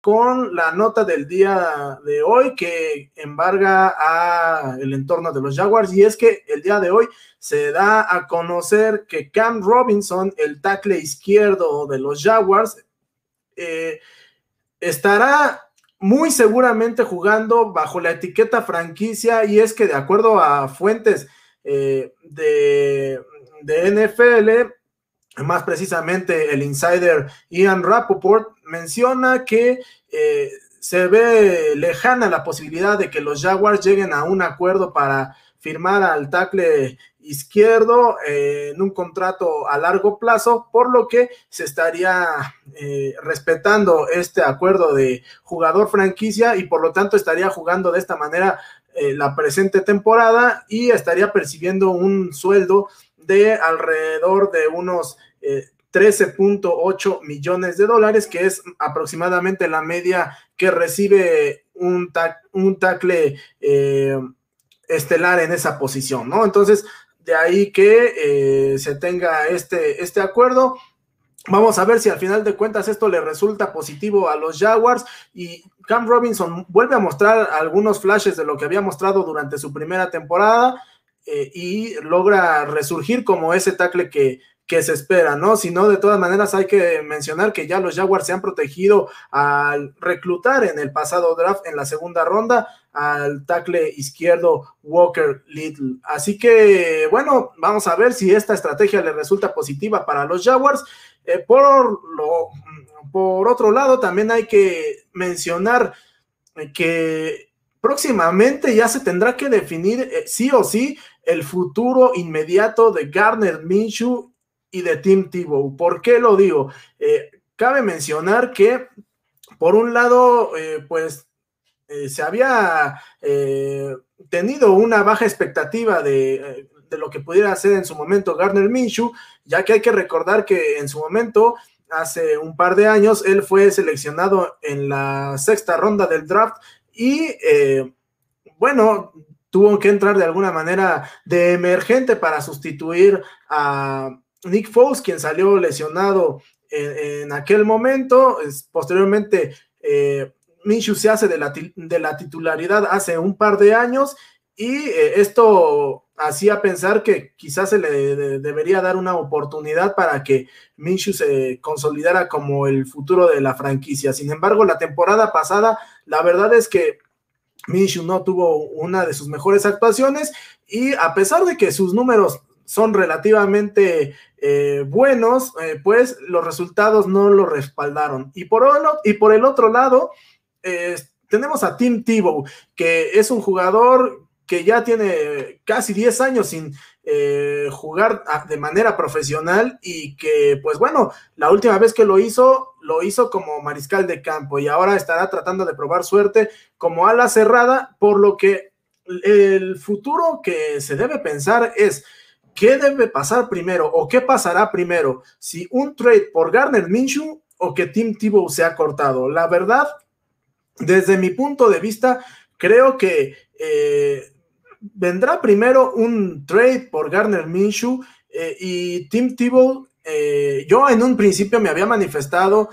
con la nota del día de hoy que embarga a el entorno de los Jaguars. Y es que el día de hoy se da a conocer que Cam Robinson, el tackle izquierdo de los Jaguars, eh, estará muy seguramente jugando bajo la etiqueta franquicia. Y es que de acuerdo a fuentes eh, de, de NFL, más precisamente el insider Ian Rappaport menciona que eh, se ve lejana la posibilidad de que los Jaguars lleguen a un acuerdo para firmar al tackle izquierdo eh, en un contrato a largo plazo, por lo que se estaría eh, respetando este acuerdo de jugador franquicia y por lo tanto estaría jugando de esta manera la presente temporada y estaría percibiendo un sueldo de alrededor de unos 13.8 millones de dólares, que es aproximadamente la media que recibe un, un tackle eh, estelar en esa posición, ¿no? Entonces, de ahí que eh, se tenga este, este acuerdo. Vamos a ver si al final de cuentas esto le resulta positivo a los Jaguars y Cam Robinson vuelve a mostrar algunos flashes de lo que había mostrado durante su primera temporada eh, y logra resurgir como ese tackle que, que se espera, ¿no? Si no, de todas maneras hay que mencionar que ya los Jaguars se han protegido al reclutar en el pasado draft, en la segunda ronda, al tackle izquierdo Walker Little. Así que, bueno, vamos a ver si esta estrategia le resulta positiva para los Jaguars. Eh, por, lo, por otro lado, también hay que mencionar que próximamente ya se tendrá que definir eh, sí o sí el futuro inmediato de Garner Minshew y de Tim Tebow. ¿Por qué lo digo? Eh, cabe mencionar que, por un lado, eh, pues eh, se había tenido una baja expectativa de, de, lo que pudiera hacer en su momento Garner Minshew, ya que hay que recordar que en su momento, hace un par de años, él fue seleccionado en la sexta ronda del draft y, bueno, tuvo que entrar de alguna manera de emergente para sustituir a Nick Foles, quien salió lesionado en, aquel momento, posteriormente eh, Minshew se hace de la, titularidad hace un par de años y eh, esto hacía pensar que quizás se le debería dar una oportunidad para que Minshew se consolidara como el futuro de la franquicia. Sin embargo, la temporada pasada, la verdad es que Minshew no tuvo una de sus mejores actuaciones y a pesar de que sus números son relativamente eh, buenos, eh, pues los resultados no lo respaldaron. Y por, y por el otro lado, eh, tenemos a Tim Tebow, que es un jugador que ya tiene casi 10 años sin jugar de manera profesional y que, pues bueno, la última vez que lo hizo, lo hizo como mariscal de campo y ahora estará tratando de probar suerte como ala cerrada, por lo que el futuro que se debe pensar es ¿qué debe pasar primero o qué pasará primero? Si un trade por Garner Minshew o que Tim Tebow se ha cortado. La verdad, desde mi punto de vista, creo que eh, vendrá primero un trade por Garner Minshew eh, y Tim Tebow. Eh, yo en un principio me había manifestado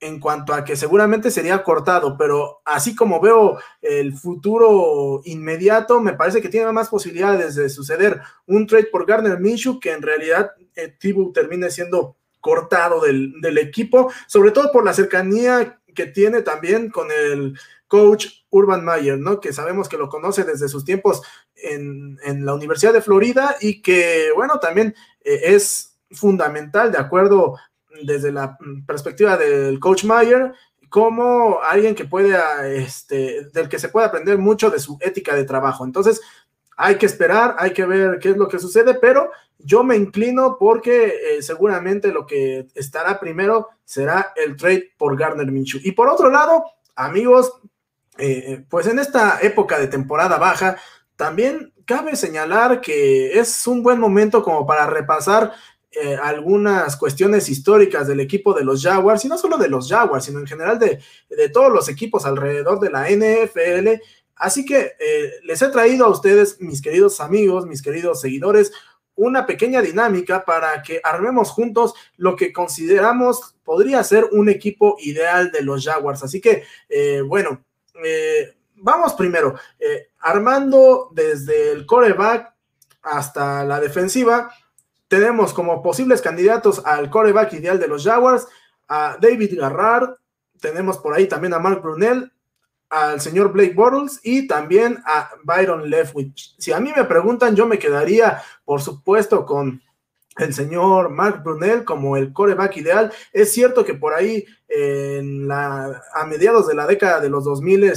en cuanto a que seguramente sería cortado, pero así como veo el futuro inmediato, me parece que tiene más posibilidades de suceder un trade por Garner Minshew que en realidad eh, termine siendo cortado del, equipo, sobre todo por la cercanía que tiene también con el coach Urban Meyer, ¿no? Que sabemos que lo conoce desde sus tiempos en, la Universidad de Florida y que, bueno, también eh, es fundamental, de acuerdo desde la perspectiva del coach Mayer como alguien que puede, este, del que se puede aprender mucho de su ética de trabajo. Entonces, hay que esperar, hay que ver qué es lo que sucede, pero yo me inclino porque eh, seguramente lo que estará primero será el trade por Garner Minshew. Y por otro lado, amigos, eh, pues en esta época de temporada baja, también cabe señalar que es un buen momento como para repasar eh, algunas cuestiones históricas del equipo de los Jaguars, y no solo de los Jaguars, sino en general de, todos los equipos alrededor de la NFL. Así que eh, les he traído a ustedes, mis queridos amigos, mis queridos seguidores, una pequeña dinámica para que armemos juntos lo que consideramos podría ser un equipo ideal de los Jaguars. Así que, eh, bueno, vamos primero, armando desde el coreback hasta la defensiva. Tenemos como posibles candidatos al coreback ideal de los Jaguars a David Garrard, tenemos por ahí también a Mark Brunel, al señor Blake Bortles y también a Byron Leftwich. Si a mí me preguntan, yo me quedaría, por supuesto, con el señor Mark Brunel como el coreback ideal. Es cierto que por ahí en la, a mediados de la década de los 2000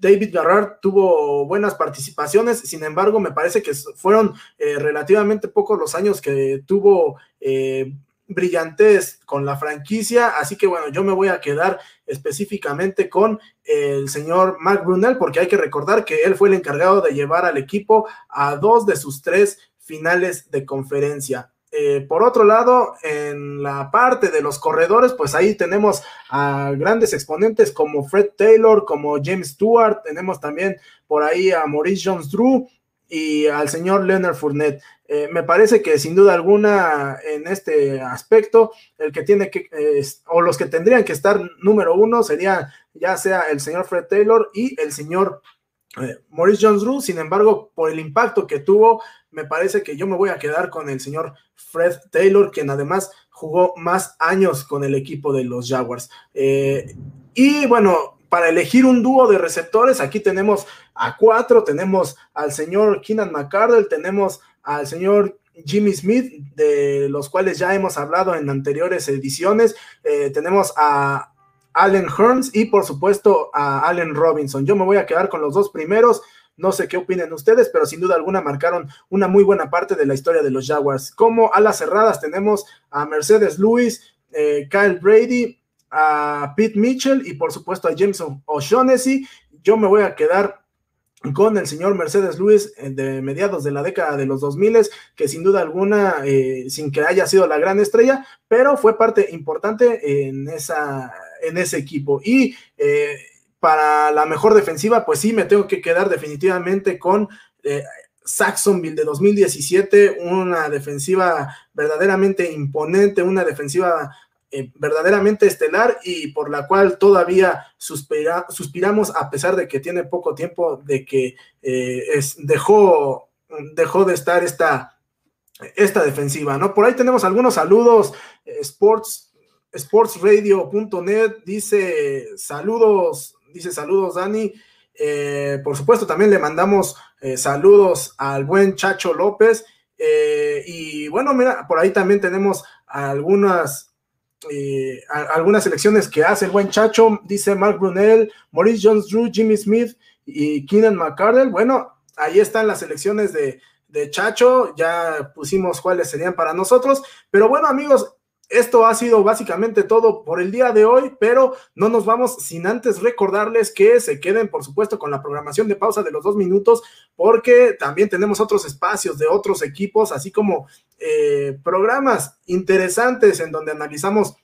David Garrard tuvo buenas participaciones, sin embargo, me parece que fueron eh, relativamente pocos los años que tuvo eh, brillantes con la franquicia, así que bueno, yo me voy a quedar específicamente con el señor Mark Brunel, porque hay que recordar que él fue el encargado de llevar al equipo a dos de sus tres finales de conferencia. Eh, por otro lado, en la parte de los corredores, pues ahí tenemos a grandes exponentes como Fred Taylor, como James Stewart, tenemos también por ahí a Maurice Jones Drew, y al señor Leonard Fournette. Eh, me parece que sin duda alguna en este aspecto, el que tiene que, o los que tendrían que estar número uno sería ya sea el señor Fred Taylor y el señor eh, Maurice Jones Drew. Sin embargo, por el impacto que tuvo, me parece que yo me voy a quedar con el señor Fred Taylor, quien además jugó más años con el equipo de los Jaguars. Eh, y bueno, para elegir un dúo de receptores, aquí tenemos a cuatro, tenemos al señor Keenan McCardle, tenemos al señor Jimmy Smith, de los cuales ya hemos hablado en anteriores ediciones, eh, tenemos a Allen Hearns y por supuesto a Allen Robinson. Yo me voy a quedar con los dos primeros. No sé qué opinen ustedes, pero sin duda alguna marcaron una muy buena parte de la historia de los Jaguars. Como a las cerradas tenemos a Mercedes Lewis, eh, Kyle Brady, a Pete Mitchell y por supuesto a James O'Shaughnessy. Yo me voy a quedar con el señor Mercedes Lewis eh, de mediados de la década de los 2000, que sin duda alguna, eh, sin que haya sido la gran estrella, pero fue parte importante en, esa, en ese equipo. Y eh, para la mejor defensiva, pues sí, me tengo que quedar definitivamente con Saxonville de 2017, una defensiva verdaderamente imponente, una defensiva eh, verdaderamente estelar y por la cual todavía suspiramos a pesar de que tiene poco tiempo de que eh, es, dejó, dejó de estar esta, esta defensiva, ¿no? Por ahí tenemos algunos saludos, eh, Sports, sportsradio.net dice saludos, dice saludos Dani, por supuesto también le mandamos saludos al buen Chacho López. Y bueno, mira, por ahí también tenemos algunas eh, algunas selecciones que hace el buen Chacho, dice Mark Brunel, Maurice Jones Drew, Jimmy Smith y Keenan McCardell. Bueno, ahí están las selecciones de, de Chacho, ya pusimos cuáles serían para nosotros, pero bueno amigos, esto ha sido básicamente todo por el día de hoy, pero no nos vamos sin antes recordarles que se queden, por supuesto, con la programación de pausa de los dos minutos, porque también tenemos otros espacios de otros equipos, así como eh, programas interesantes en donde analizamos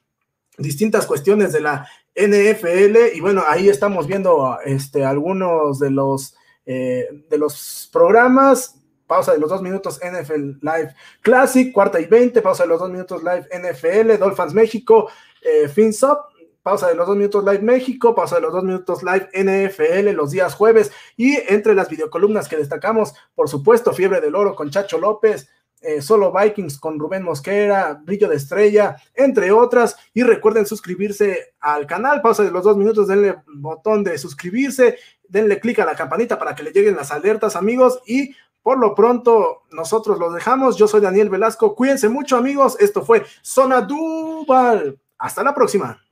distintas cuestiones de la NFL y bueno, ahí estamos viendo este, algunos de los, eh, de los programas pausa de los dos minutos NFL Live Classic, cuarta y veinte, pausa de los dos minutos Live NFL, Dolphins México, eh, pausa de los dos minutos Live México, pausa de los dos minutos Live NFL los días jueves y entre las videocolumnas que destacamos, por supuesto, Fiebre del Oro con Chacho López, eh, Solo Vikings con Rubén Mosquera, Brillo de Estrella, entre otras. Y recuerden suscribirse al canal. Pausa de los dos minutos, denle botón de suscribirse, denle clic a la campanita para que le lleguen las alertas, amigos. Y por lo pronto, nosotros los dejamos. Yo soy Daniel Velasco. Cuídense mucho, amigos. Esto fue Zona Duval. Hasta la próxima.